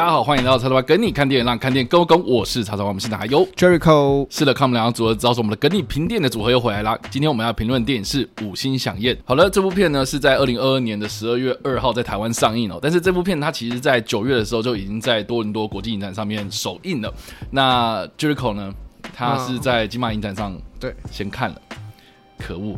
大家好，欢迎来到叉叉 Y 跟你看电影，让看电影更跟。我是叉叉 Y，我们现在还有 Jericho。是的，看我们两个组合，知道是我们的跟你评电影的组合又回来了。今天我们要评论电影是《五星响宴》。好了，这部片呢是在二零二二年的十二月二号在台湾上映哦。但是这部片它其实在九月的时候就已经在多伦多国际影展上面首映了。那 Jericho 呢，他是在金马影展上对先看了。可恶，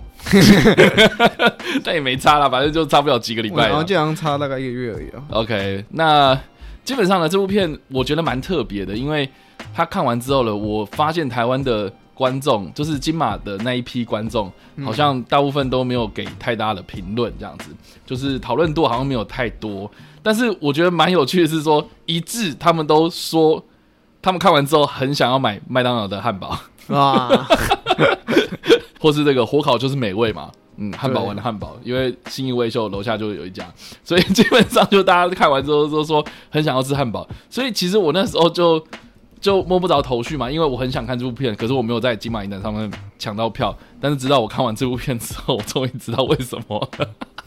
但也没差啦，反正就差不了几个礼拜。然后这样差大概一个月而已啊。OK，那基本上呢，这部片我觉得蛮特别的，因为他看完之后呢，我发现台湾的观众，就是金马的那一批观众，好像大部分都没有给太大的评论，这样子，就是讨论度好像没有太多。但是我觉得蛮有趣的是说，一致他们都说，他们看完之后很想要买麦当劳的汉堡啊。或是这个火烤就是美味嘛，嗯，汉堡王的汉堡，因为新义威秀楼下就有一家，所以基本上就大家看完之后都说很想要吃汉堡，所以其实我那时候就就摸不着头绪嘛，因为我很想看这部片，可是我没有在金马影展上面抢到票，但是直到我看完这部片之后，我终于知道为什么。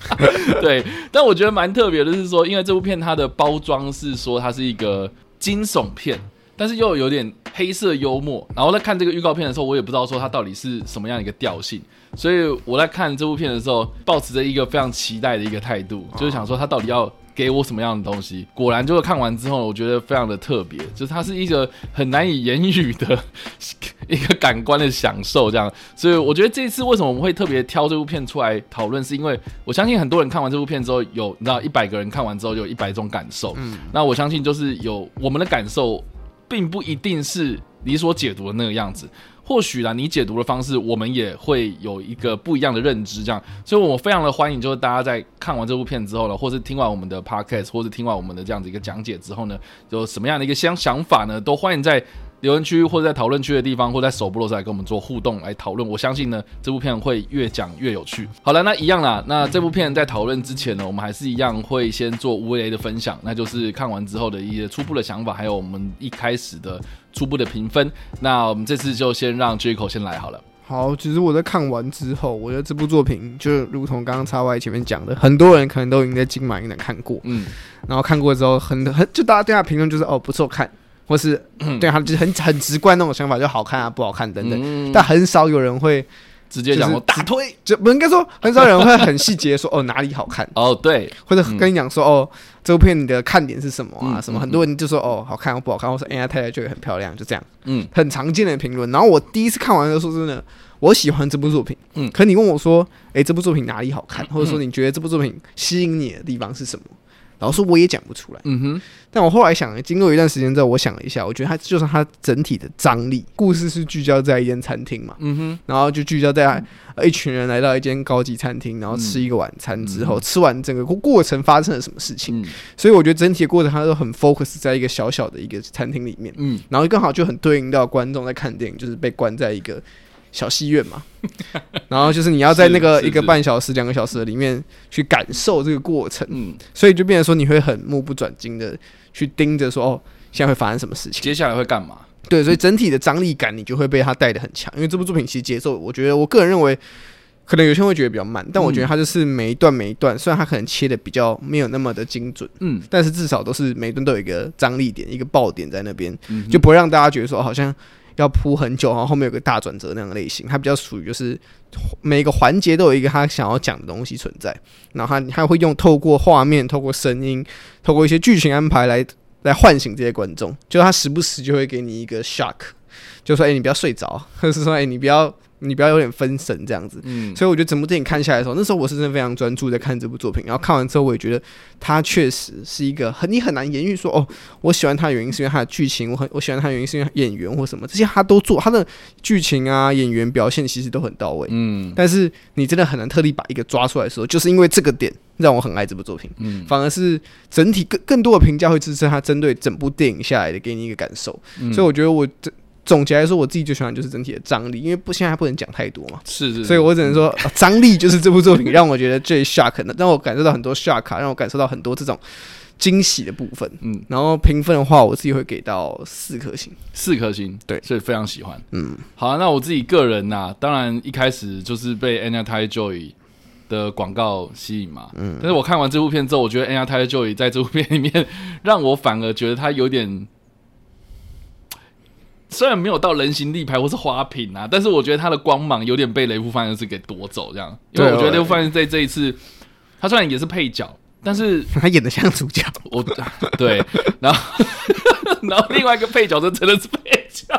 对，但我觉得蛮特别的是说，因为这部片它的包装是说它是一个惊悚片。但是又有点黑色幽默，然后在看这个预告片的时候，我也不知道说它到底是什么样一个调性，所以我在看这部片的时候，保持着一个非常期待的一个态度，就是想说他到底要给我什么样的东西。果然就是看完之后，我觉得非常的特别，就是它是一个很难以言语的 一个感官的享受，这样。所以我觉得这次为什么我们会特别挑这部片出来讨论，是因为我相信很多人看完这部片之后，有你知道一百个人看完之后有一百种感受，嗯，那我相信就是有我们的感受。并不一定是你所解读的那个样子，或许啦，你解读的方式，我们也会有一个不一样的认知，这样，所以我非常的欢迎，就是大家在看完这部片之后呢，或是听完我们的 podcast，或是听完我们的这样子一个讲解之后呢，有什么样的一个想想法呢，都欢迎在。留言区或者在讨论区的地方，或在首播的时候来跟我们做互动来讨论。我相信呢，这部片会越讲越有趣。好了，那一样啦。那这部片在讨论之前呢，我们还是一样会先做无雷的分享，那就是看完之后的一些初步的想法，还有我们一开始的初步的评分。那我们这次就先让 Jericho 先来好了。好，其实我在看完之后，我觉得这部作品就如同刚刚 XY 前面讲的，很多人可能都已经在金马影展看过，嗯，然后看过之后很很就大家对他评论就是哦不错看。或是对他就是很很直观那种想法，就好看啊，不好看等等，嗯、但很少有人会直接讲我大推，就不应该说很少有人会很细节说哦哪里好看。哦对，或者跟你讲说哦这部片你的看点是什么啊什么，很多人就说哦好看或不好看，或说哎呀太太觉得很漂亮，就这样，嗯，很常见的评论。然后我第一次看完的时候说真的，我喜欢这部作品，嗯，可你问我说哎这部作品哪里好看，或者说你觉得这部作品吸引你的地方是什么？老实说我也讲不出来，嗯哼。但我后来想，经过一段时间之后，我想了一下，我觉得它就是它整体的张力。故事是聚焦在一间餐厅嘛，嗯哼。然后就聚焦在一群人来到一间高级餐厅，然后吃一个晚餐之后，吃完整个过程发生了什么事情。所以我觉得整体的过程它都很 focus 在一个小小的一个餐厅里面，嗯。然后刚好就很对应到观众在看电影，就是被关在一个。小戏院嘛，然后就是你要在那个一个半小时、两个小时的里面去感受这个过程，嗯，所以就变成说你会很目不转睛的去盯着说哦，现在会发生什么事情，接下来会干嘛？对，所以整体的张力感你就会被他带的很强，因为这部作品其实节奏，我觉得我个人认为，可能有些人会觉得比较慢，但我觉得它就是每一段每一段，虽然它可能切的比较没有那么的精准，嗯，但是至少都是每一段都有一个张力点、一个爆点在那边，就不会让大家觉得说好像。要铺很久，然后后面有个大转折那样的类型，它比较属于就是每个环节都有一个他想要讲的东西存在，然后他他会用透过画面、透过声音、透过一些剧情安排来来唤醒这些观众，就他时不时就会给你一个 shock，就说哎、你不要睡着，或者是说哎、你不要。你不要有点分神这样子，嗯，所以我觉得整部电影看下来的时候，那时候我是真的非常专注在看这部作品。然后看完之后，我也觉得它确实是一个很你很难言喻说哦，我喜欢它的原因是因为它的剧情，我很我喜欢它的原因是因为演员或什么这些他都做，他的剧情啊演员表现其实都很到位，嗯。但是你真的很难特地把一个抓出来的时候，就是因为这个点让我很爱这部作品，嗯。反而是整体更更多的评价会支持他针对整部电影下来的给你一个感受，嗯。所以我觉得我这。总结来说，我自己最喜欢就是整体的张力，因为不现在还不能讲太多嘛，是是，所以我只能说张力就是这部作品让我觉得最 shock 的，让我感受到很多 shock，让我感受到很多这种惊喜的部分。嗯，然后评分的话，我自己会给到四颗星，四颗星，对，所以非常喜欢。嗯，好啊，那我自己个人呐、啊，当然一开始就是被 Anya Taylor-Joy 的广告吸引嘛。嗯，但是我看完这部片之后，我觉得 Anya Taylor-Joy 在这部片里面，让我反而觉得他有点，虽然没有到人形立牌或是花瓶啊，但是我觉得他的光芒有点被雷夫·范恩斯给夺走，这样。因为我觉得雷夫·范恩斯在这一次，他虽然也是配角，但是他演的像主角。我对，然后 然后另外一个配角就真的是配角。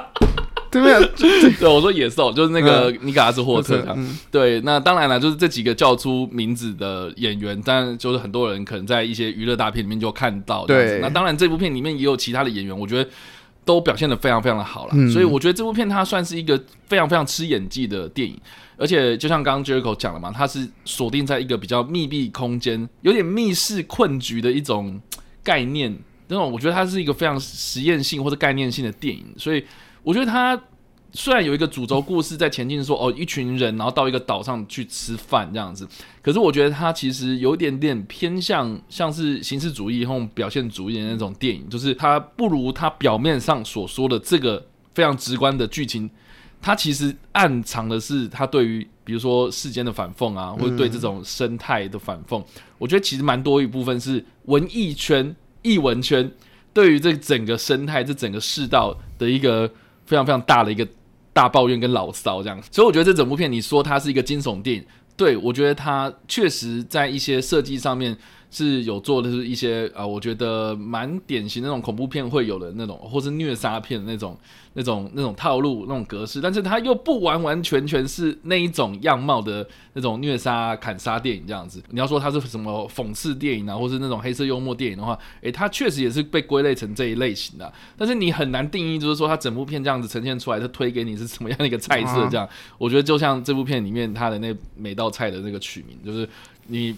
对不对？对，我说野兽就是那个尼卡拉斯霍特。对，那当然了，就是这几个叫出名字的演员，但就是很多人可能在一些娱乐大片里面就看到。对，那当然这部片里面也有其他的演员，我觉得都表现得非常非常的好了。嗯、所以我觉得这部片它算是一个非常非常吃演技的电影，而且就像刚刚 Jericho 讲了嘛，它是锁定在一个比较密闭空间，有点密室困局的一种概念。那种我觉得它是一个非常实验性或者概念性的电影，所以。我觉得他虽然有一个主轴故事在前进，说哦，一群人然后到一个岛上去吃饭这样子，可是我觉得它其实有一点点偏向像是形式主义或表现主义的那种电影，就是它不如它表面上所说的这个非常直观的剧情，它其实暗藏的是它对于比如说世间的反讽啊，或者对这种生态的反讽。我觉得其实蛮多一部分是文艺圈、艺文圈对于这整个生态、这整个世道的一个。非常非常大的一个大抱怨跟牢骚，这样，所以我觉得这整部片，你说它是一个惊悚电影，对，我觉得它确实在一些设计上面。是有做的是一些啊、我觉得蛮典型的那种恐怖片会有的那种，或是虐杀片那种、那种、那种套路、那种格式，但是它又不完完全全是那一种样貌的那种虐杀、砍杀电影这样子。你要说它是什么讽刺电影啊，或是那种黑色幽默电影的话，诶、欸，它确实也是被归类成这一类型的。但是你很难定义，就是说它整部片这样子呈现出来，它推给你是什么样的一个菜色这样。我觉得就像这部片里面它的那每道菜的那个取名，就是你。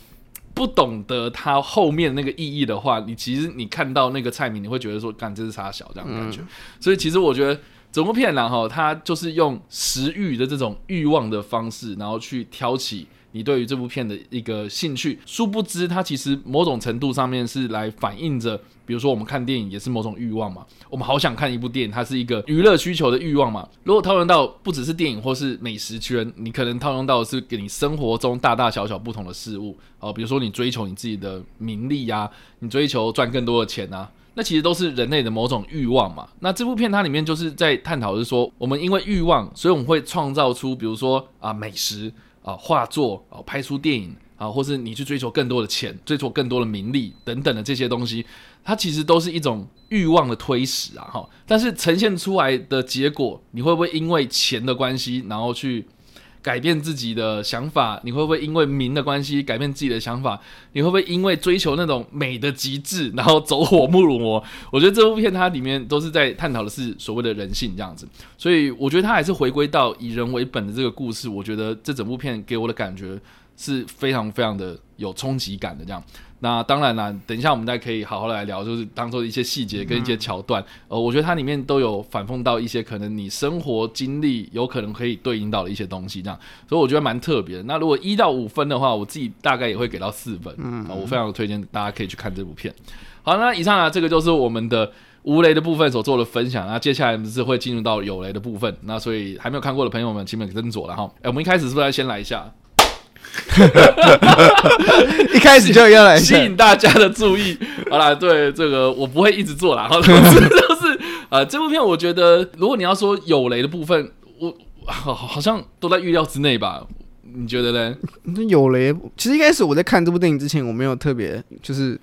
不懂得它后面那个意义的话，你其实你看到那个菜名，你会觉得说，干这是啥小这样的感觉。嗯、所以其实我觉得整部片然后，它就是用食欲的这种欲望的方式，然后去挑起。你对于这部片的一个兴趣，殊不知它其实某种程度上面是来反映着，比如说我们看电影也是某种欲望嘛，我们好想看一部电影，它是一个娱乐需求的欲望嘛。如果套用到不只是电影或是美食圈，你可能套用到的是给你生活中大大小小不同的事物哦，比如说你追求你自己的名利呀、你追求赚更多的钱啊，那其实都是人类的某种欲望嘛。那这部片它里面就是在探讨是说，我们因为欲望，所以我们会创造出，比如说啊美食。啊，画作啊，拍出电影啊，或是你去追求更多的钱，追求更多的名利等等的这些东西，它其实都是一种欲望的推使啊，哈。但是呈现出来的结果，你会不会因为钱的关系，然后去改变自己的想法，你会不会因为名的关系改变自己的想法？你会不会因为追求那种美的极致，然后走火入魔？我觉得这部片它里面都是在探讨的是所谓的人性这样子，所以我觉得它还是回归到以人为本的这个故事。我觉得这整部片给我的感觉是非常非常的有冲击感的这样。那当然啦，等一下我们再可以好好来聊，就是当做一些细节跟一些桥段，呃，我觉得它里面都有反讽到一些可能你生活经历有可能可以对应到的一些东西，这样，所以我觉得蛮特别的。那如果一到五分的话，我自己大概也会给到四分，嗯，我非常推荐大家可以去看这部片。好，那以上啊，这个就是我们的无雷的部分所做的分享，那接下来是会进入到有雷的部分，那所以还没有看过的朋友们，请你们斟酌了哈。哎，我们一开始是不是要先来一下？一开始就要来吸引大家的注意。好啦，对这个我不会一直做啦。总之就是，呃，这部片我觉得，如果你要说有雷的部分，我好好像都在预料之内吧？你觉得呢？有雷，其实一开始我在看这部电影之前，我没有特别就是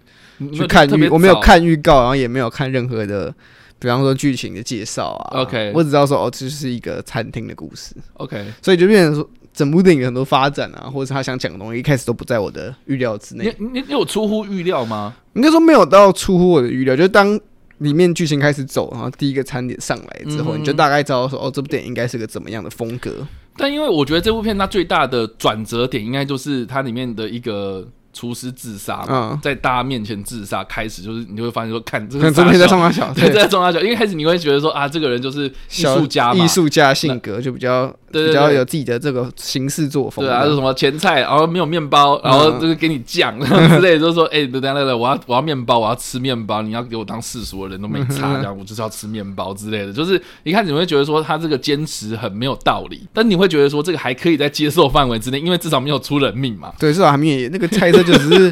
去看预，我没有看预告，然后也没有看任何的，比方说剧情的介绍啊。OK，我只知道说哦，这是一个餐厅的故事。OK，所以就变成说。整部电影很多发展啊，或者是他想讲的东西，一开始都不在我的预料之内。你你你有出乎预料吗？应该说没有到出乎我的预料。就是当里面剧情开始走，然后第一个餐点上来之后，嗯、你就大概知道说，哦，这部电影应该是个怎么样的风格。但因为我觉得这部片它最大的转折点，应该就是它里面的一个。厨师自杀嘛，在大家面前自杀，开始就是你就会发现说，看这个这边在中大小，对，在中大小，因为开始你会觉得说啊，这个人就是艺术家嘛，艺术家性格就比较比较有自己的这个行事作风。对啊，是什么前菜，然后没有面包，然后就是给你酱 之类，就是说，哎，等等等等，我要我要面包，我要吃面包，你要给我当世俗的人都没差，这样我就是要吃面包之类的。就是一开始你会觉得说他这个坚持很没有道理，但你会觉得说这个还可以在接受范围之内，因为至少没有出人命嘛。对，至少还没有那个菜色就只是。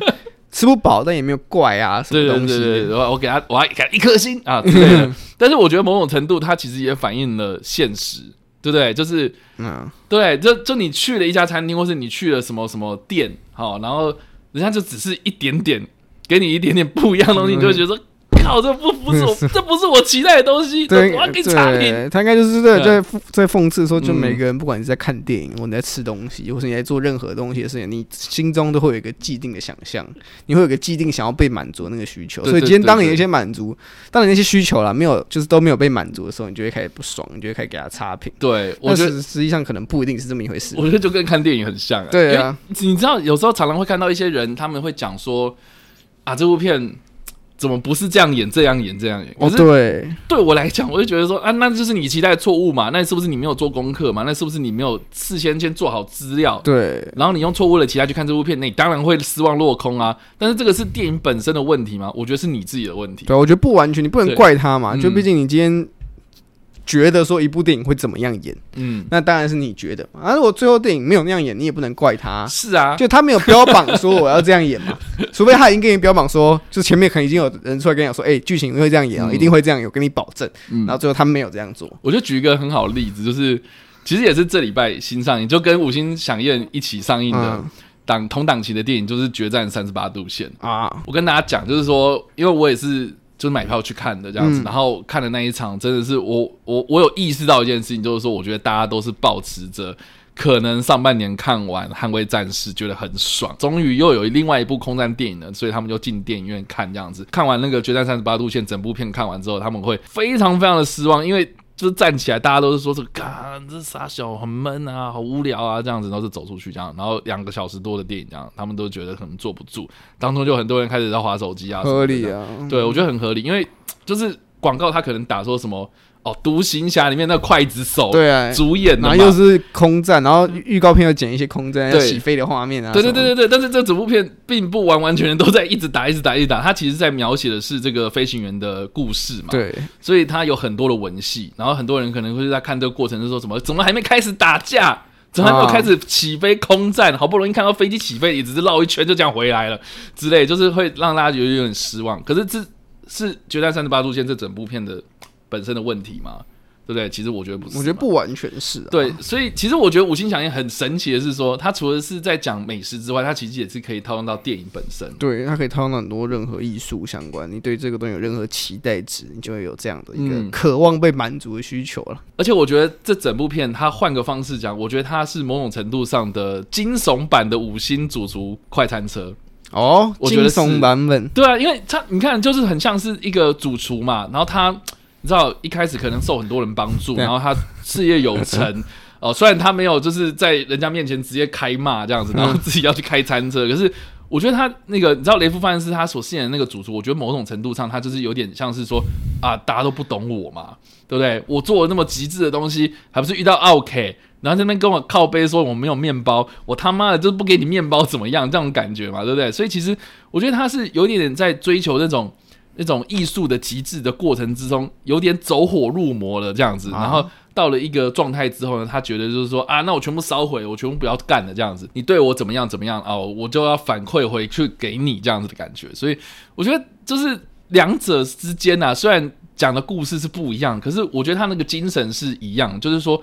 吃不饱，但也没有怪啊，什么东西？对对对对，我给他，我还给他一颗星啊之类的。但是我觉得某种程度，它其实也反映了现实，对不对？就是，嗯，对，就就你去了一家餐厅，或是你去了什么什么店，好，然后人家就只是一点点，给你一点点不一样的东西，你就会觉得说。靠，这不不是我，这不是我期待的东西。对，我要给你差评。他应该就是在在在讽刺说，就每个人，不管你在看电影，或你在吃东西，或是你在做任何东西的事情，你心中都会有一个既定的想象，你会有一个既定想要被满足的那个需求。所以今天当你那些满足，当你那些需求了没有，就是都没有被满足的时候，你就会开始不爽，你就会开始给他差评。对，我觉得实际上可能不一定是这么一回事。我觉得就跟看电影很像。对啊，你知道有时候常常会看到一些人，他们会讲说啊，这部片。怎么不是这样演？这样演？这样演？哦，对，对我来讲，我就觉得说啊，那就是你期待的错误嘛？那是不是你没有做功课嘛？那是不是你没有事先先做好资料？对，然后你用错误的期待去看这部片，那你当然会失望落空啊。但是这个是电影本身的问题吗？我觉得是你自己的问题。对，我觉得不完全，你不能怪他嘛。就毕竟你今天。觉得说一部电影会怎么样演，嗯，那当然是你觉得嘛。而如果最后电影没有那样演，你也不能怪他。是啊，就他没有标榜说我要这样演嘛，除非他已经跟你标榜说，就前面可能已经有人出来跟你讲说，哎、欸，剧情会这样演啊，嗯、一定会这样，有跟你保证。嗯然后最后他没有这样做。我就举一个很好的例子，就是其实也是这礼拜新上映，就跟五星响宴一起上映的档同档期的电影，就是《决战三十八度线》啊。我跟大家讲，就是说，因为我也是。就是买票去看的这样子，嗯、然后看的那一场真的是我我我有意识到一件事情，就是说我觉得大家都是保持着可能上半年看完《捍卫战士》觉得很爽，终于又有另外一部空战电影了，所以他们就进电影院看这样子。看完那个《决战三十八度线》整部片看完之后，他们会非常非常的失望，因为。就是站起来，大家都是说这个，干这傻小很闷啊，好无聊啊，这样子，然后就走出去这样，然后两个小时多的电影这样，他们都觉得可能坐不住，当中就很多人开始在划手机啊，合理啊，对，我觉得很合理，因为就是广告他可能打说什么。哦，独行侠里面那筷子手对啊，主演的，然后又是空战，然后预告片又剪一些空战要起飞的画面啊，对对对对对。但是这整部片并不完完全全都在一直打一直打一直打，它其实在描写的是这个飞行员的故事嘛。对，所以它有很多的文戏，然后很多人可能会在看这个过程，就说什么怎么还没开始打架，怎么还没有开始起飞空战，好不容易看到飞机起飞，也只是绕一圈就这样回来了之类，就是会让大家觉得有点失望。可是这是《决战三十八度线》这整部片的本身的问题嘛？对不对？其实我觉得不是，我觉得不完全是、啊。对，所以其实我觉得五星响应很神奇的是说，它除了是在讲美食之外，它其实也是可以套用到电影本身。对，它可以套用到很多任何艺术相关。你对这个东西有任何期待值，你就会有这样的一个渴望被满足的需求了、嗯。而且我觉得这整部片，它换个方式讲，我觉得它是某种程度上的惊悚版的五星主厨快餐车哦，惊悚版本。对啊，因为它你看，就是很像是一个主厨嘛，然后他。你知道一开始可能受很多人帮助，然后他事业有成 哦。虽然他没有就是在人家面前直接开骂这样子，然后自己要去开餐车，可是我觉得他那个你知道雷夫范是他所饰演的那个主厨，我觉得某种程度上他就是有点像是说啊，大家都不懂我嘛，对不对？我做了那么极致的东西，还不是遇到奥 K，，然后这边跟我靠背说我没有面包，我他妈的就是不给你面包怎么样？这种感觉嘛，对不对？所以其实我觉得他是有点点在追求那种。那种艺术的极致的过程之中，有点走火入魔了这样子，然后到了一个状态之后呢，他觉得就是说啊，那我全部烧毁，我全部不要干了这样子，你对我怎么样怎么样哦，我就要反馈回去给你这样子的感觉。所以我觉得就是两者之间啊，虽然讲的故事是不一样，可是我觉得他那个精神是一样，就是说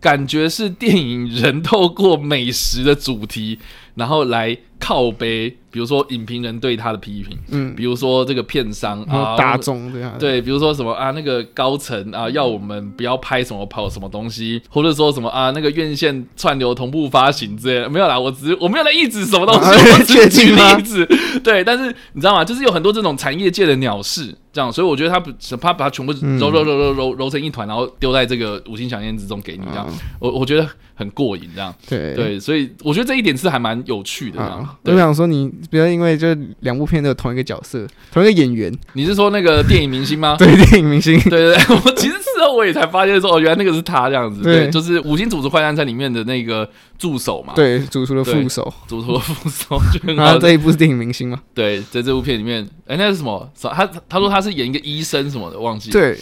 感觉是电影人透过美食的主题，然后来靠背。比如说影评人对他的批评，嗯，比如说这个片商啊，大众这样，对，比如说什么啊，那个高层啊，要我们不要拍什么跑什么东西，或者说什么啊，那个院线串流同步发行之类的，没有啦，我只是我没有来抑制什么东西，啊、我只是举例子，对，但是你知道吗？就是有很多这种产业界的鸟事，这样，所以我觉得他不，他把它全部揉揉揉揉揉揉成一团，然后丢在这个五星饗宴之中给你，这样，我我觉得很过瘾，这样，对。对，所以我觉得这一点是还蛮有趣的，这样，我想说，你不要因为就两部片都有同一个角色，同一个演员。你是说那个电影明星吗？对，电影明星。对对对，我其实事后我也才发现说，哦，原来那个是他这样子。对，就是《五星组织坏蛋餐》里面的那个助手嘛。对，主厨的副手。主厨的副手。然后这一部是电影明星吗？对，在这部片里面，哎，那是什么？他他说他是演一个医生什么的，忘记。对，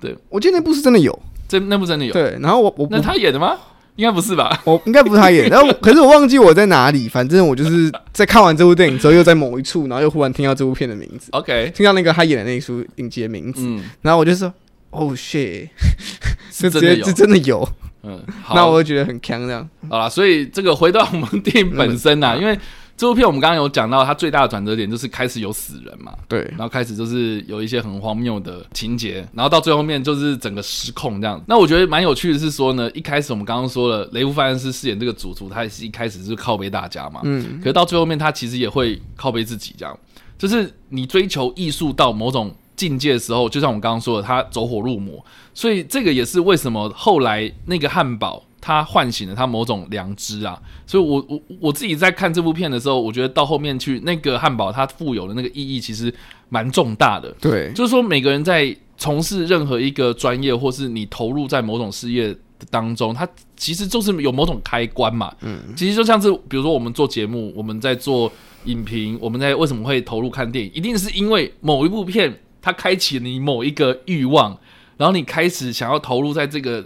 对，我记得那部是真的有，这那部真的有。对，然后我我那他演的吗？应该不是吧？我应该不是他演，然后可是我忘记我在哪里。反正我就是在看完这部电影之后，又在某一处，然后又忽然听到这部片的名字。OK，听到那个他演的那一出影集的名字，嗯，然后我就说：“Oh shit！” 是真的有，是真的有。嗯，那我就觉得很强这样。好了，所以这个回到我们电影本身呐，因为。这部片我们刚刚有讲到，它最大的转折点就是开始有死人嘛，对，然后开始就是有一些很荒谬的情节，然后到最后面就是整个失控这样。那我觉得蛮有趣的是说呢，一开始我们刚刚说了，雷夫范恩斯饰演这个主厨，他也是一开始是靠背大家嘛，嗯，可是到最后面他其实也会靠背自己这样，就是你追求艺术到某种境界的时候，就像我们刚刚说的，他走火入魔，所以这个也是为什么后来那个汉堡。他唤醒了他某种良知啊，所以我我我自己在看这部片的时候，我觉得到后面去那个汉堡它富有的那个意义其实蛮重大的。对，就是说每个人在从事任何一个专业，或是你投入在某种事业当中，它其实就是有某种开关嘛。嗯，其实就像是比如说我们做节目，我们在做影评，我们在为什么会投入看电影，一定是因为某一部片它开启了你某一个欲望，然后你开始想要投入在这个。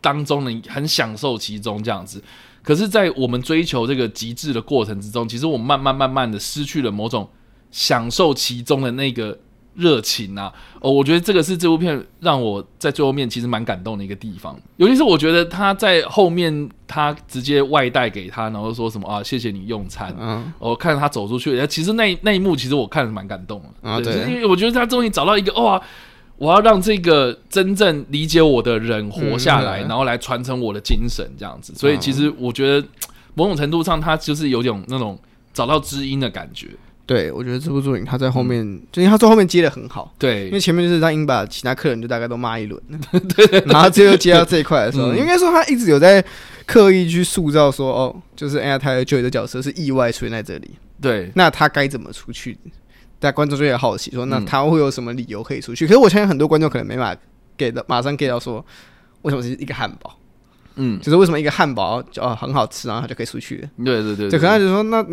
当中呢很享受其中这样子，可是，在我们追求这个极致的过程之中，其实我们慢慢慢慢的失去了某种享受其中的那个热情啊。哦，我觉得这个是这部片让我在最后面其实蛮感动的一个地方，尤其是我觉得他在后面他直接外带给他，然后说什么啊，谢谢你用餐。嗯，我看着他走出去，其实那那一幕其实我看着蛮感动的啊，对，因为我觉得他终于找到一个哇。我要让这个真正理解我的人活下来，嗯、然后来传承我的精神，这样子。所以其实我觉得某种程度上，他就是有种那种找到知音的感觉。对，我觉得这部作品他在后面，嗯、就因为他在后面接的很好。对，因为前面就是他已经把其他客人就大概都骂一轮，对，然后最后接到这一块的时候，嗯、应该说他一直有在刻意去塑造说，哦，就是 Anya Taylor-Joy 的角色是意外出现在这里。对，那他该怎么出去？大家观众就会好奇说，那他会有什么理由可以出去？嗯、可是我相信很多观众可能没法给的，马上 get 到说，为什么是一个汉堡？嗯，就是为什么一个汉堡就哦很好吃，然后他就可以出去？对对对，对，可能就说，那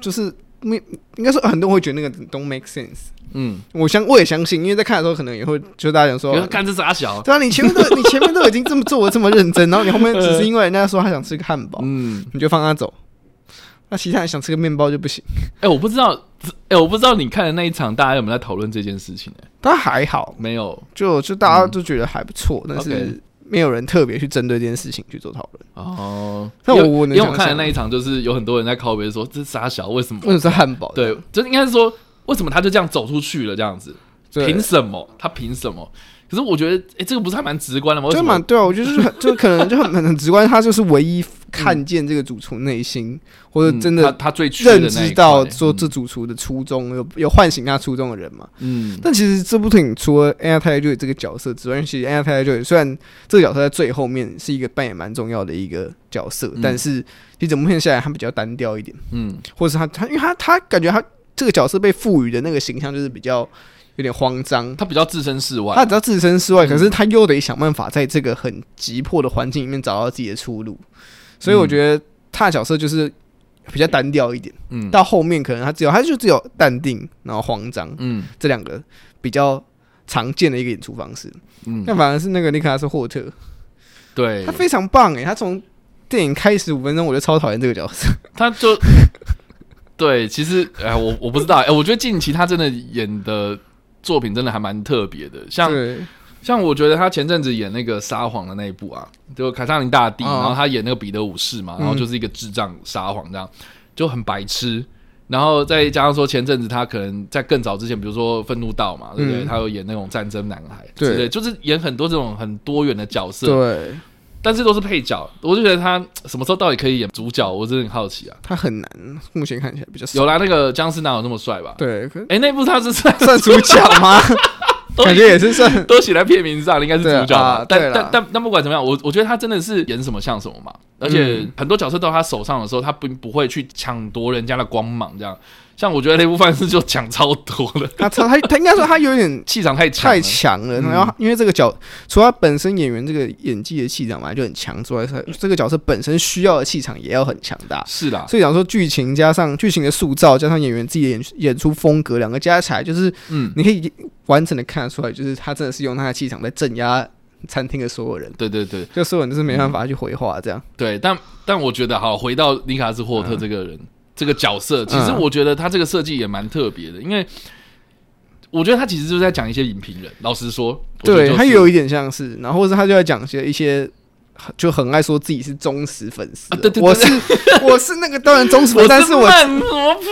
就是没应该说很多人会觉得那个 don't make sense。嗯，我相我也相信，因为在看的时候可能也会就大家讲说，看这傻小，对啊，你前面都 你前面都已经这么做的这么认真，然后你后面只是因为人家说他想吃个汉堡，嗯，你就放他走。那其他人想吃个面包就不行？哎、欸，我不知道，哎、欸，我不知道你看的那一场，大家有没有在讨论这件事情、欸？哎，但还好，没有，就就大家都觉得还不错，嗯、但是没有人特别去针对这件事情去做讨论。哦，那我我因为我看的那一场，就是有很多人在靠边说，这傻小为什么？为什么是汉堡？对，就应该是说，为什么他就这样走出去了？这样子，凭什么？他凭什么？可是我觉得，哎、欸，这个不是还蛮直观的吗？就蛮对啊，我觉得就是 就可能就很很直观，他就是唯一看见这个主厨内心，嗯、或者真的他最认知到说这主厨的初衷，有有唤醒他初衷的人嘛。嗯。但其实这部电影除了 Anya Taylor-Joy 这个角色之外，其实 Anya Taylor-Joy 虽然这个角色在最后面是一个扮演蛮重要的一个角色，嗯、但是其实整部片下来他比较单调一点。嗯。或者是他他，因为他他感觉他这个角色被赋予的那个形象就是比较。有点慌张，他比较置身事外，他比较置身事外，可是他又得想办法在这个很急迫的环境里面找到自己的出路，所以我觉得他的角色就是比较单调一点。嗯，到后面可能他只有，他就只有淡定，然后慌张，嗯，这两个比较常见的一个演出方式。嗯，但反而是那个尼克拉斯霍特，对，他非常棒诶，他从电影开始五分钟我就超讨厌这个角色，他就 对，其实哎，我我不知道，哎，我觉得近期他真的演的。作品真的还蛮特别的，像像我觉得他前阵子演那个撒谎的那一部啊，就凯撒林大帝，哦、然后他演那个彼得武士嘛，然后就是一个智障撒谎这样，嗯、就很白痴。然后再加上说前阵子他可能在更早之前，比如说愤怒道嘛，对不对？嗯、他有演那种战争男孩，对，对，就是演很多这种很多元的角色，对。但是都是配角，我就觉得他 什么时候到底可以演主角，我真的很好奇啊。他很难，目前看起来比较有啦。那个僵尸哪有那么帅吧？对，哎、欸，那部他是算 算主角吗？感觉也是算，都写在片名上，应该是主角。啊、但但但但不管怎么样，我我觉得他真的是演什么像什么嘛。而且很多角色到他手上的时候，他并不会去抢夺人家的光芒，这样。像我觉得雷夫范斯就讲超多了，他超他他应该说他有点 气场太强太强了。然后因为这个角，除了他本身演员这个演技的气场嘛就很强之外，他这个角色本身需要的气场也要很强大。是的，所以讲说剧情加上剧情的塑造，加上演员自己的演演出风格，两个加起来就是，嗯，你可以完整的看得出来，就是他真的是用他的气场在镇压餐厅的所有人。对对对，就所有人都是没办法去回话这样。对，但但我觉得好，回到尼卡斯霍特这个人。嗯这个角色，其实我觉得他这个设计也蛮特别的，因为我觉得他其实就是在讲一些影评人。老实说，对他有一点像是，然后或者他就在讲一些一些，就很爱说自己是忠实粉丝。对对，我是我是那个当然忠实粉丝，但是我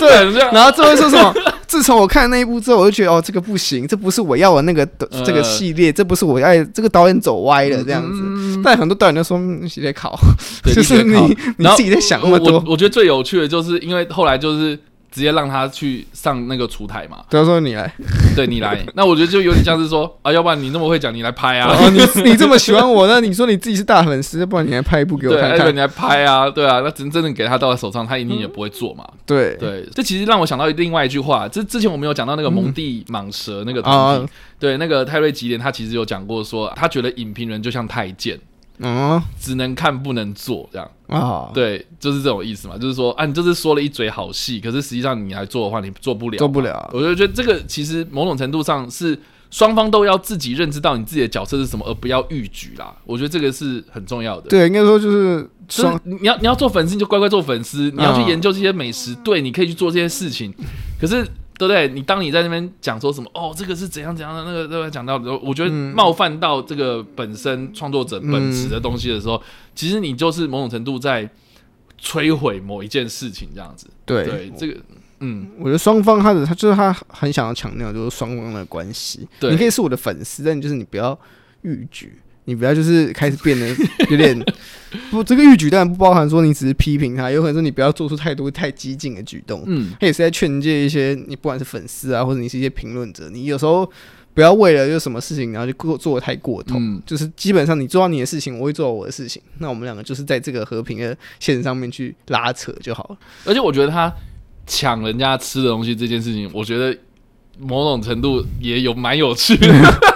对，然后最后说什么？自从我看那一部之后，我就觉得哦，这个不行，这不是我要的那个这个系列，这不是我要这个导演走歪了这样子。但很多导演都说你在考，就是你你自己在想那么多。我觉得最有趣的就是因为后来就是。直接让他去上那个厨台嘛？他说你来，对你来。那我觉得就有点像是说啊，要不然你那么会讲，你来拍啊。你你这么喜欢我，那你说你自己是大粉丝，要不然你来拍一部给我看看。对，你来拍啊，对啊。那真真的给他到了手上，他一定也不会做嘛。对对，这其实让我想到另外一句话，这之前我们有讲到那个蒙蒂蟒蛇那个东西。对，那个泰瑞吉连他其实有讲过说，他觉得影评人就像太监。嗯，只能看不能做，这样啊？对，就是这种意思嘛。就是说，啊，你就是说了一嘴好戏，可是实际上你来做的话，你做不了，做不了。我就觉得这个其实某种程度上是双方都要自己认知到你自己的角色是什么，而不要逾矩啦。我觉得这个是很重要的。对，应该说就是双，你要你要做粉丝，你就乖乖做粉丝；你要去研究这些美食，对，你可以去做这些事情。可是。对不对？你当你在那边讲说什么哦，这个是怎样怎样的那个，对吧？讲到我觉得冒犯到这个本身创作者本质的东西的时候，嗯、其实你就是某种程度在摧毁某一件事情，这样子。对，对这个，嗯，我觉得双方他的他就是他很想要强调就是双方的关系。对，你可以是我的粉丝，但就是你不要逾矩。你不要就是开始变得有点 不，这个逾矩当然不包含说你只是批评他，有可能说你不要做出太多太激进的举动。嗯，他也是在劝诫一些你不管是粉丝啊，或者你是一些评论者，你有时候不要为了就什么事情然后就过做的太过头。嗯，就是基本上你做到你的事情，我会做到我的事情，那我们两个就是在这个和平的线上面去拉扯就好了。而且我觉得他抢人家吃的东西这件事情，我觉得某种程度也有蛮有趣的。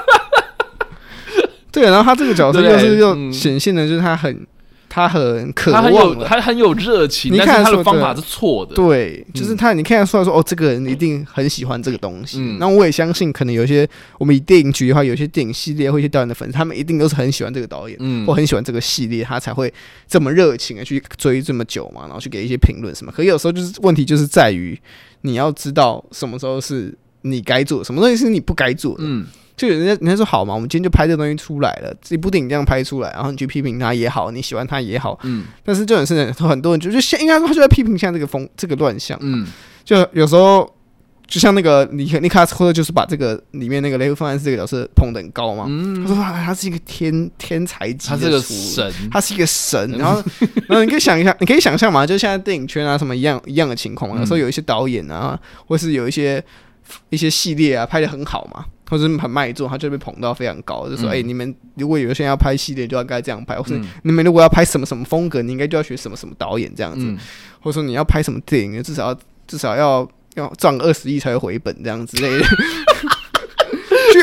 对，然后他这个角色又是又显现的，就是他很，嗯、他很渴望，他很有，他很有热情。你看他的方法是错的，对，就是他，你看得出来说，哦，这个人一定很喜欢这个东西。那、嗯、我也相信，可能有些我们以电影局的话，有些电影系列或一些导演的粉丝，他们一定都是很喜欢这个导演，嗯，或很喜欢这个系列，他才会这么热情的去追这么久嘛，然后去给一些评论什么。可有时候就是问题就是在于，你要知道什么时候是你该做，什么东西是你不该做的，嗯。就人家人家说好嘛，我们今天就拍这个东西出来了，这部电影这样拍出来，然后你去批评他也好，你喜欢他也好，嗯。但是这种事情，很多人就就现应该说他就在批评现在这个风这个乱象，嗯。就有时候就像那个尼尼卡斯科特，就是把这个里面那个雷夫范斯这个角色捧得很高嘛，嗯。他说他他是一个天天才级的，他是个神，他是一个神。然后然后你可以想一下，你可以想象嘛，就现在电影圈啊什么一样一样的情况，有时候有一些导演啊，或是有一些一些系列啊拍的很好嘛。或者很卖座，他就被捧到非常高，就说：“哎、嗯。欸，你们如果有些人要拍系列，就应该这样拍；或是你们如果要拍什么什么风格，你应该就要学什么什么导演这样子；嗯、或者说你要拍什么电影，至少要至少要要赚二十亿才会回本这样之类的。”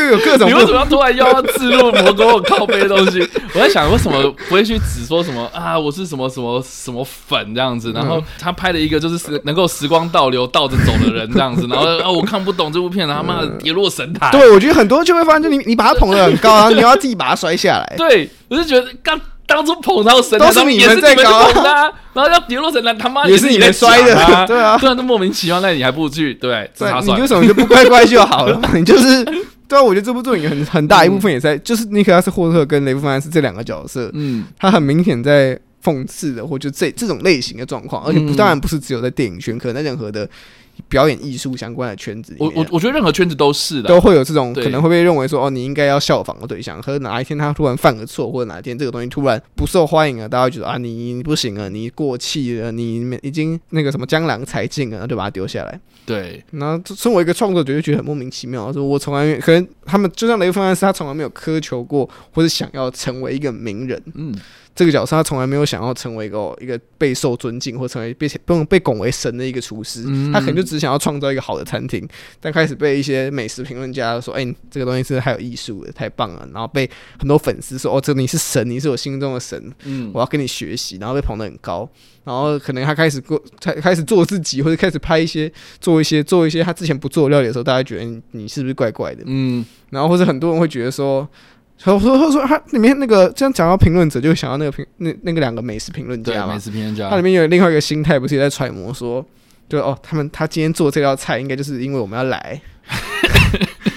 就有各种，你为什么要突然又要自入魔狗我靠背的东西？我在想，为什么不会去指说什么啊？我是什么什么什么粉这样子？然后他拍了一个就是时能够时光倒流倒着走的人这样子，然后啊，我看不懂这部片，他妈的跌落神坛。对，我觉得很多人就会发现，就你你把他捧得很高然后，你要自己把他摔下来。对，我就觉得刚当初捧到神坛，都是你们在高啊，然后要跌落神坛，他妈也是你们摔的啊。对啊，不然都莫名其妙，那你还不如去对？对，你为什么就不乖乖就好了？你就是。对啊，我觉得这部作品很很大一部分也在，嗯、就是尼克拉斯霍特跟雷夫范斯这两个角色，嗯，他很明显在讽刺的，或者这这种类型的状况，而且不当然不是只有在电影圈，可能在任何的表演艺术相关的圈子里面，我我我觉得任何圈子都是的，都会有这种可能会被认为说哦，你应该要效仿的对象。可是哪一天他突然犯个错，或者哪一天这个东西突然不受欢迎了，大家会觉得啊，你你不行了，你过气了，你已经那个什么江郎才尽了，就把它丢下来。对，然后身为一个创作者，就觉得很莫名其妙。说我从来没可能他们就像雷锋安斯，他从来没有苛求过，或者想要成为一个名人。嗯。这个角色他从来没有想要成为一个一个备受尊敬或成为被被被拱为神的一个厨师，嗯、他可能就只想要创造一个好的餐厅。但开始被一些美食评论家说：“哎，这个东西是还有艺术的，太棒了。”然后被很多粉丝说：“哦，这个你是神，你是我心中的神，嗯，我要跟你学习。”然后被捧得很高。然后可能他开始过，才开始做自己，或者开始拍一些做一些做一些他之前不做的料理的时候，大家觉得，你是不是怪怪的？嗯，然后或者很多人会觉得说。他说：“他说他里面那个这样讲到评论者，就想到那个评那那个两个美食评论家嘛。美食评论家，他里面有另外一个心态，不是也在揣摩说，就哦，他们他今天做这道菜，应该就是因为我们要来。”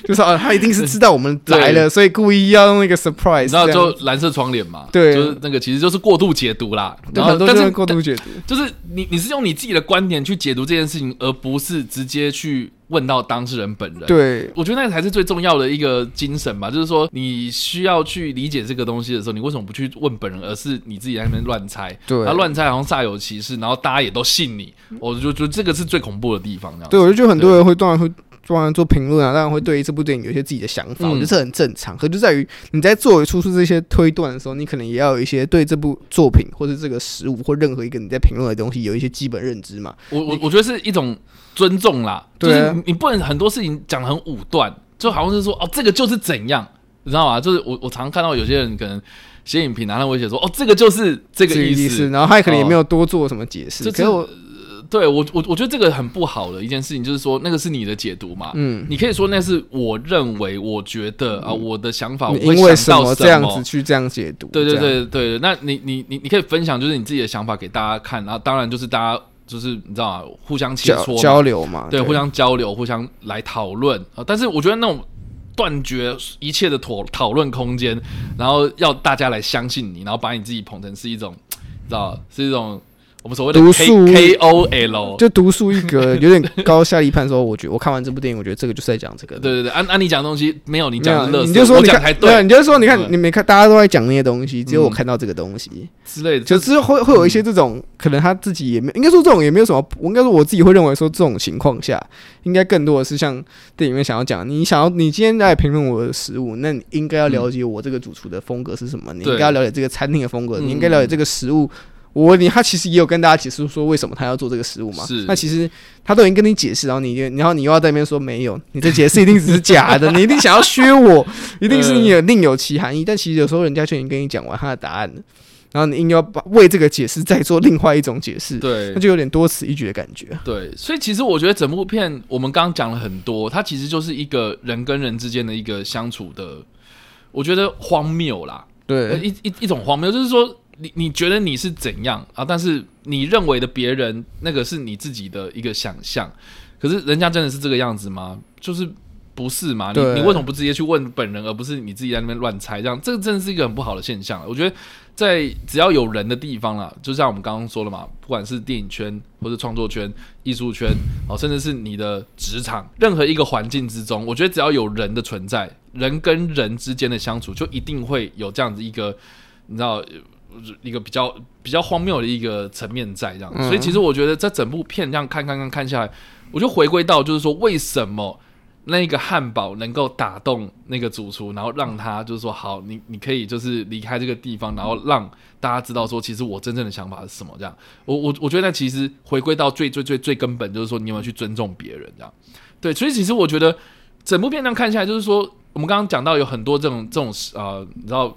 就是啊，他一定是知道我们来了，所以故意要用那个 surprise，然后就蓝色窗帘嘛，对，就是那个其实就是过度解读啦。然后但是过度解读，就是你你是用你自己的观点去解读这件事情，而不是直接去问到当事人本人。对，我觉得那个才是最重要的一个精神吧。就是说，你需要去理解这个东西的时候，你为什么不去问本人，而是你自己在那边乱猜？对，他乱猜好像煞有其事，然后大家也都信你。我就觉得这个是最恐怖的地方。这样，对，我就觉得很多人会当然会。做完做评论啊，当然会对于这部电影有一些自己的想法，嗯、我觉得这很正常。可就在于你在作为出出这些推断的时候，你可能也要有一些对这部作品或者这个食物或任何一个你在评论的东西有一些基本认知嘛。我我我觉得是一种尊重啦，就是你不能很多事情讲得很武断，就好像是说哦这个就是怎样，你知道吗？就是我我常看到有些人可能写影评，然后会写说哦这个就是这个意思，意思然后他可能也没有多做什么解释，可是我。对我我我觉得这个很不好的一件事情，就是说那个是你的解读嘛，嗯，你可以说那是我认为，我觉得啊，我的想法，我会想到什么，因为什么这样子去这样解读，对对对对，那你你你你可以分享就是你自己的想法给大家看，然后当然就是大家就是你知道吗？互相切磋交流嘛，对，互相交流，互相来讨论啊。但是我觉得那种断绝一切的讨讨论空间，然后要大家来相信你，然后把你自己捧成是一种，知道是一种。我们所谓的独树 K O L，就独树一格，有点高下立判。说，我觉得我看完这部电影，我觉得这个就是在讲这个。对对对，按按你讲的东西没有你讲的，你就说你看，对，你就说你看，你没看，大家都在讲那些东西，只有我看到这个东西之类的。就是会会有一些这种，可能他自己也没应该说这种也没有什么。我应该说我自己会认为说，这种情况下，应该更多的是像电影里面想要讲，你想要你今天在评论我的食物，那你应该要了解我这个主厨的风格是什么，你应该要了解这个餐厅的风格，你应该了解这个食物。我你他其实也有跟大家解释说为什么他要做这个食物嘛？是。那其实他都已经跟你解释，然后你然后你又要在那边说没有，你的解释一定只是 假的，你一定想要削我，一定是你有另有其含义。但其实有时候人家就已经跟你讲完他的答案了，然后你硬要把为这个解释再做另外一种解释，对，那就有点多此一举的感觉。对，所以其实我觉得整部片我们刚刚讲了很多，它其实就是一个人跟人之间的一个相处的，我觉得荒谬啦。对，一一一种荒谬，就是说。你你觉得你是怎样啊？但是你认为的别人那个是你自己的一个想象，可是人家真的是这个样子吗？就是不是嘛？你你为什么不直接去问本人，而不是你自己在那边乱猜？这样这个真的是一个很不好的现象。我觉得在只要有人的地方啦，就像我们刚刚说了嘛，不管是电影圈或者创作圈、艺术圈哦，甚至是你的职场，任何一个环境之中，我觉得只要有人的存在，人跟人之间的相处，就一定会有这样子一个，你知道。一个比较比较荒谬的一个层面在这样，嗯、所以其实我觉得这整部片这样看看看看下来，我就回归到就是说，为什么那个汉堡能够打动那个主厨，然后让他就是说好，你你可以就是离开这个地方，然后让大家知道说，其实我真正的想法是什么这样。我我我觉得那其实回归到最最最最根本，就是说你有没有去尊重别人这样。对，所以其实我觉得整部片这样看下来，就是说我们刚刚讲到有很多这种这种呃，你知道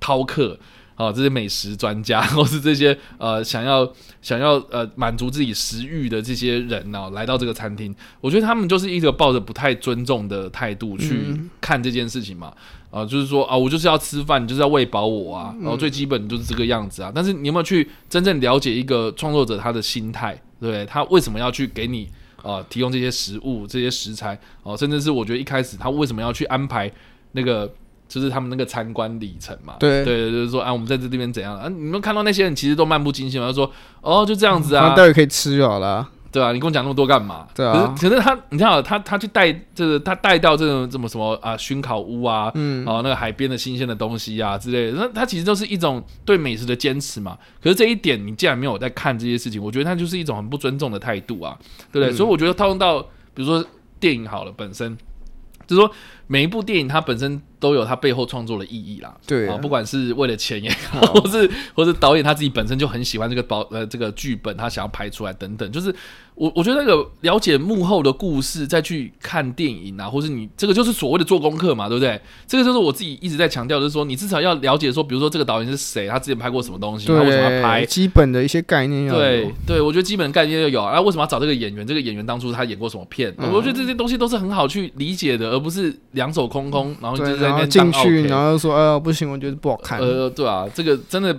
饕客。哦，这些美食专家，或是这些呃想要想要呃满足自己食欲的这些人呢、啊，来到这个餐厅，我觉得他们就是一直抱着不太尊重的态度去看这件事情嘛。啊、呃，就是说啊，我就是要吃饭，你就是要喂饱我啊，然后最基本就是这个样子啊。但是你有没有去真正了解一个创作者他的心态？对不对？他为什么要去给你啊、呃、提供这些食物、这些食材？哦、呃，甚至是我觉得一开始他为什么要去安排那个？就是他们那个参观里程嘛，对对，就是说啊，我们在这这边怎样啊？你们看到那些人其实都漫不经心嘛，就说哦，就这样子啊，待会可以吃就好了。对啊，你跟我讲那么多干嘛？对啊，可是他，你看啊，他他去带就是，他带到这种这么什么啊，熏烤屋啊，嗯，哦，那个海边的新鲜的东西啊之类的，那他其实都是一种对美食的坚持嘛。可是这一点，你既然没有在看这些事情，我觉得他就是一种很不尊重的态度啊，对不对？嗯、所以我觉得套用到比如说电影好了，本身就是说每一部电影它本身。都有它背后创作的意义啦，对啊，不管是为了钱也好，或是或是导演他自己本身就很喜欢这个导呃这个剧本，他想要拍出来等等，就是我我觉得那个了解幕后的故事，再去看电影啊，或是你这个就是所谓的做功课嘛，对不对？这个就是我自己一直在强调，就是说你至少要了解说，比如说这个导演是谁，他之前拍过什么东西，他为什么要拍，基本的一些概念要有。对对，我觉得基本的概念要有啊，为什么要找这个演员？这个演员当初他演过什么片？嗯、我觉得这些东西都是很好去理解的，而不是两手空空，然后就在那边进去。然后说：“哎呀，不行，我觉得不好看。”呃，对啊，这个真的，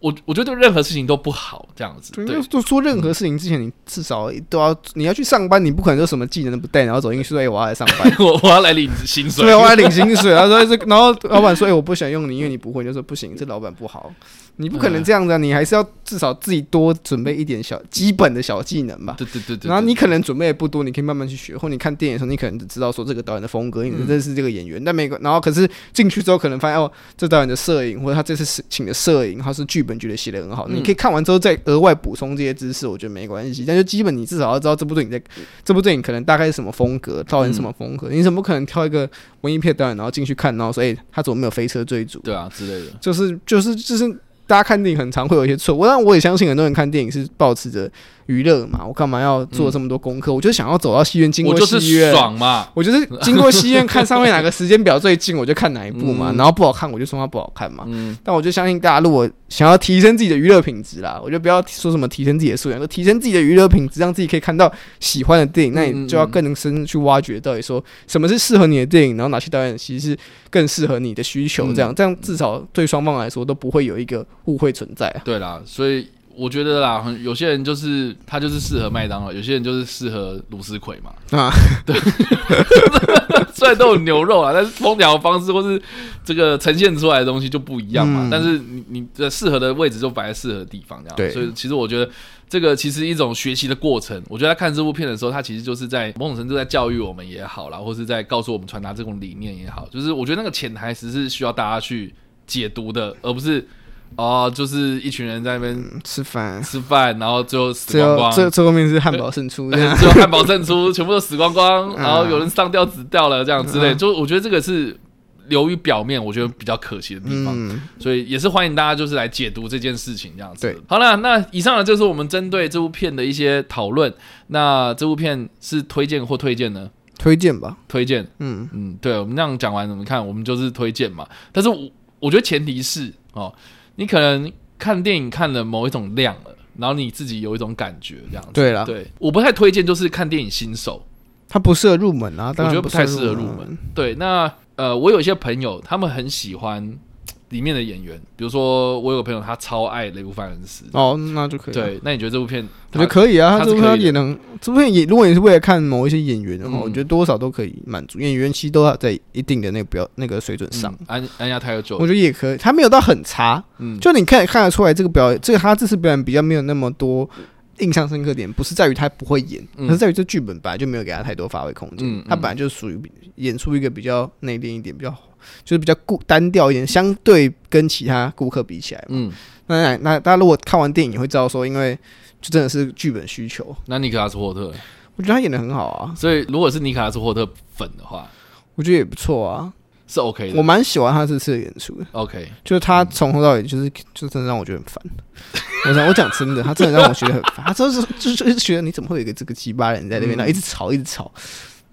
我我觉得任何事情都不好这样子。对，就说任何事情之前，你至少都要你要去上班，你不可能说什么技能都不带，然后走进去说：“哎，我要来上班，我我要来领薪水。”对，我要来领薪水。他说：“这，然后老板说：‘哎，我不想用你，因为你不会。’就说不行，这老板不好。”你不可能这样子，啊，你还是要至少自己多准备一点小基本的小技能吧。对对对对。然后你可能准备也不多，你可以慢慢去学。或你看电影的时候，你可能只知道说这个导演的风格，你认识这个演员。但没，然后可是进去之后，可能发现哦，这导演的摄影或者他这次请的摄影，他是剧本觉得写的很好。你可以看完之后再额外补充这些知识，我觉得没关系。但就基本你至少要知道这部电影在这部电影可能大概是什么风格，导演什么风格。你怎么可能挑一个文艺片导演然后进去看，然后说哎，他怎么没有飞车追逐？对啊之类的。就是就是就是。大家看电影很常会有一些错误，但我也相信很多人看电影是保持着。娱乐嘛，我干嘛要做这么多功课？嗯、我就想要走到戏院，经过戏院爽嘛。我就是经过戏院看上面哪个时间表最近，我就看哪一部嘛。嗯、然后不好看，我就说它不好看嘛。嗯、但我就相信大家，如果想要提升自己的娱乐品质啦，我就不要说什么提升自己的素养，就提升自己的娱乐品质，让自己可以看到喜欢的电影。那你就要更能深入去挖掘到底说什么是适合你的电影，然后哪些导演其实是更适合你的需求。这样，这样至少对双方来说都不会有一个误会存在。对啦，所以。我觉得啦，有些人就是他就是适合麦当劳，有些人就是适合卢斯奎嘛。啊，对，虽然都有牛肉啊，但是烹调方式或是这个呈现出来的东西就不一样嘛。嗯、但是你你的适合的位置就摆在适合的地方，这样。对。所以其实我觉得这个其实一种学习的过程。我觉得他看这部片的时候，他其实就是在某种程度在教育我们也好啦，或是在告诉我们传达这种理念也好。就是我觉得那个潜台词是需要大家去解读的，而不是。哦，就是一群人在那边吃饭，吃饭，然后最后死光光。最最后面是汉堡胜出，最后汉堡胜出，全部都死光光，然后有人上吊死掉了，这样之类。就我觉得这个是流于表面，我觉得比较可惜的地方。所以也是欢迎大家就是来解读这件事情这样子。对，好了，那以上呢就是我们针对这部片的一些讨论。那这部片是推荐或推荐呢？推荐吧，推荐。嗯嗯，对，我们这样讲完，怎么看？我们就是推荐嘛。但是我我觉得前提是哦。你可能看电影看了某一种量了，然后你自己有一种感觉，这样子。对啦，对，我不太推荐，就是看电影新手，他不适合入门啊。我觉得不太适合入门。对，那呃，我有一些朋友，他们很喜欢里面的演员，比如说我有个朋友，他超爱雷布范恩斯。哦，那就可以。对，那你觉得这部片？我觉得可以啊，他这部片也能，这部片也，如果你是为了看某一些演员的话，我觉得多少都可以满足。演员其实都要在一定的那个表那个水准上。安安亚泰尔佐，我觉得也可以，他没有到很差。嗯，就你看看得出来，这个表演，这个他这次表演比较没有那么多印象深刻点，不是在于他不会演，而是在于这剧本本来就没有给他太多发挥空间。他本来就属于演出一个比较内敛一点，比较就是比较固单调一点，相对跟其他顾客比起来，嗯，那那大家如果看完电影，你会知道说，因为。就真的是剧本需求。那尼可拉斯霍特，我觉得他演的很好啊。所以如果是尼可拉斯霍特粉的话，我觉得也不错啊，是 OK 的。我蛮喜欢他这次的演出的。OK，就是他从头到尾就是，就真的让我觉得很烦。我讲我讲真的，他真的让我觉得很烦。他就是就是觉得你怎么会有一个这个鸡巴人在那边，然后一直吵一直吵。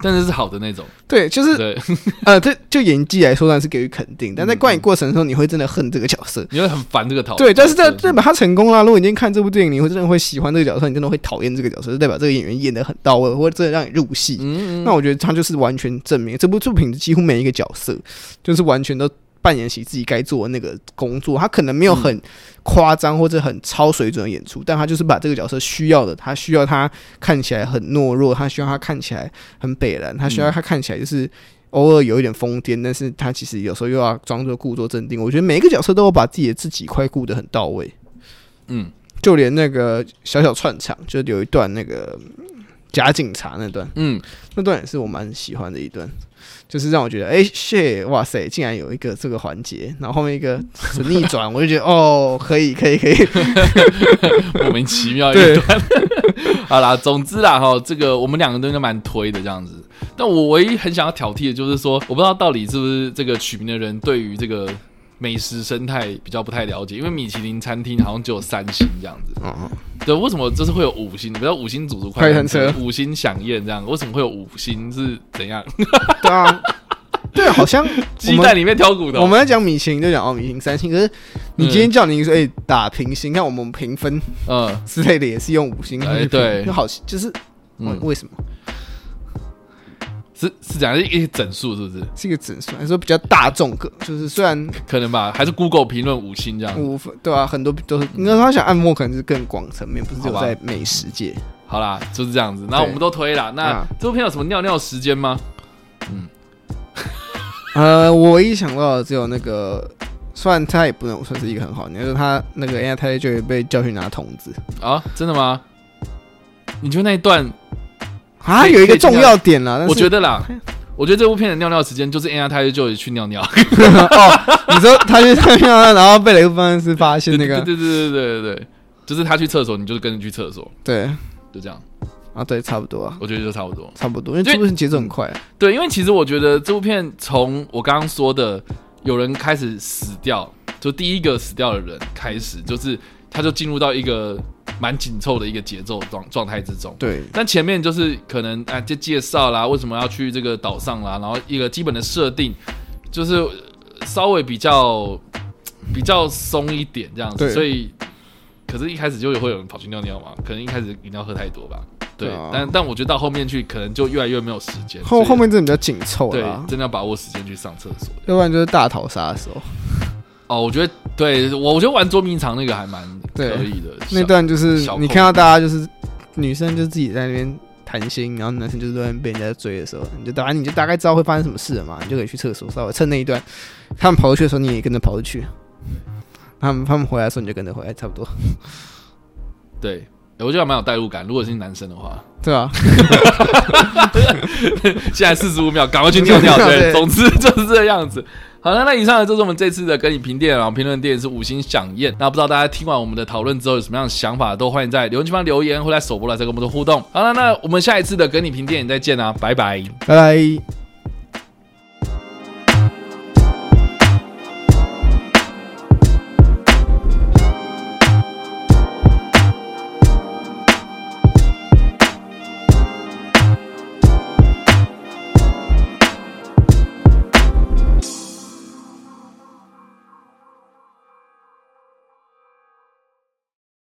但是是好的那种，对，就是对，呃，这就演技来说，当然是给予肯定。但在观影过程的时候，你会真的恨这个角色，你会很烦这个讨。对，但是这代表他成功了。如果你今天看这部电影，你会真的会喜欢这个角色，你真的会讨厌这个角色，就代表这个演员演的很到位，或者真的让你入戏。那我觉得他就是完全证明这部作品的几乎每一个角色，就是完全都。扮演起自己该做的那个工作，他可能没有很夸张或者很超水准的演出，但他就是把这个角色需要的，他需要他看起来很懦弱，他需要他看起来很北然，他需要他看起来就是偶尔有一点疯癫，但是他其实有时候又要装作故作镇定。我觉得每一个角色都有把自己的自己快顾得很到位。嗯。就连那个小小串场，就有一段那个假警察那段，嗯，那段也是我蛮喜欢的一段。就是让我觉得，哎、欸，谢，哇塞，竟然有一个这个环节，然后后面一个逆转，我就觉得，哦，可以，可以，可以，莫名其妙一段。好啦，总之啦，哈，这个我们两个都应该蛮推的这样子。但我唯一很想要挑剔的就是说，我不知道到底是不是这个取名的人对于这个。美食生态比较不太了解，因为米其林餐厅好像只有三星这样子。哦，对，为什么就是会有五星？比如五星主厨快餐车、五星响宴这样，为什么会有五星？是怎样？对啊，对，好像 鸡蛋里面挑骨头。我们在讲米其林就讲哦，米其林三星。可是你今天叫你说哎、欸、打平星，看我们评分，嗯之类的也是用五星。哎，对，就好，就是为为什么？是是讲一个整数，是不是？是一个整数，还是说比较大众个？就是虽然可能吧，还是 Google 评论五星这样。五分对啊，很多都是。因为他想按摩，可能是更广层面，不是只有在美食界。好啦，就是这样子。那我们都推了。那这部片有什么尿尿时间吗？嗯，呃，我唯一想到的只有那个，虽然他也不能算是一个很好，你说他那个 Anya Taylor-Joy 就被叫去拿筒子啊？真的吗？你觉得那一段？啊，有一个重要点啦，我觉得啦，我觉得这部片的尿尿时间就是 Anya Taylor-Joy 去尿尿。哦，你说他去尿尿，然后被雷夫方式发现那个？对对对对对对对，就是他去厕所，你就是跟着去厕所。对，就这样。啊，对，差不多啊。我觉得就差不多，差不多，因为这部片节奏很快。对，因为其实我觉得这部片从我刚刚说的有人开始死掉，就第一个死掉的人开始，就是他就进入到一个。蛮紧凑的一个节奏状状态之中，对。但前面就是可能啊，就介绍啦，为什么要去这个岛上啦，然后一个基本的设定，就是稍微比较比较松一点这样子。对。所以，可是一开始就会有人跑去尿尿嘛，可能一开始饮料喝太多吧。对。对啊、但但我觉得到后面去，可能就越来越没有时间。后后面真的比较紧凑，对，真的要把握时间去上厕所，要不然就是大逃杀的时候。哦，我觉得对我，我觉得玩捉迷藏那个还蛮可以的。那段就是你看到大家就是女生就自己在那边谈心，然后男生就是在被人家追的时候，你就大概你就大概知道会发生什么事了嘛，你就可以去厕所，稍微趁那一段他们跑出去的时候，你也跟着跑出去。他们他们回来的时候，你就跟着回来，差不多。对，我觉得蛮有代入感。如果是男生的话，对啊。现在四十五秒，赶快去尿尿。对，总之就是这个样子。好了，那以上呢就是我们这次的跟你评电影，然后评论电影是五星响宴。那不知道大家听完我们的讨论之后有什么样的想法，都欢迎在留言区方留言，或在首播来再跟我们做互动。好了，那我们下一次的跟你评电影再见啊，拜拜，拜拜。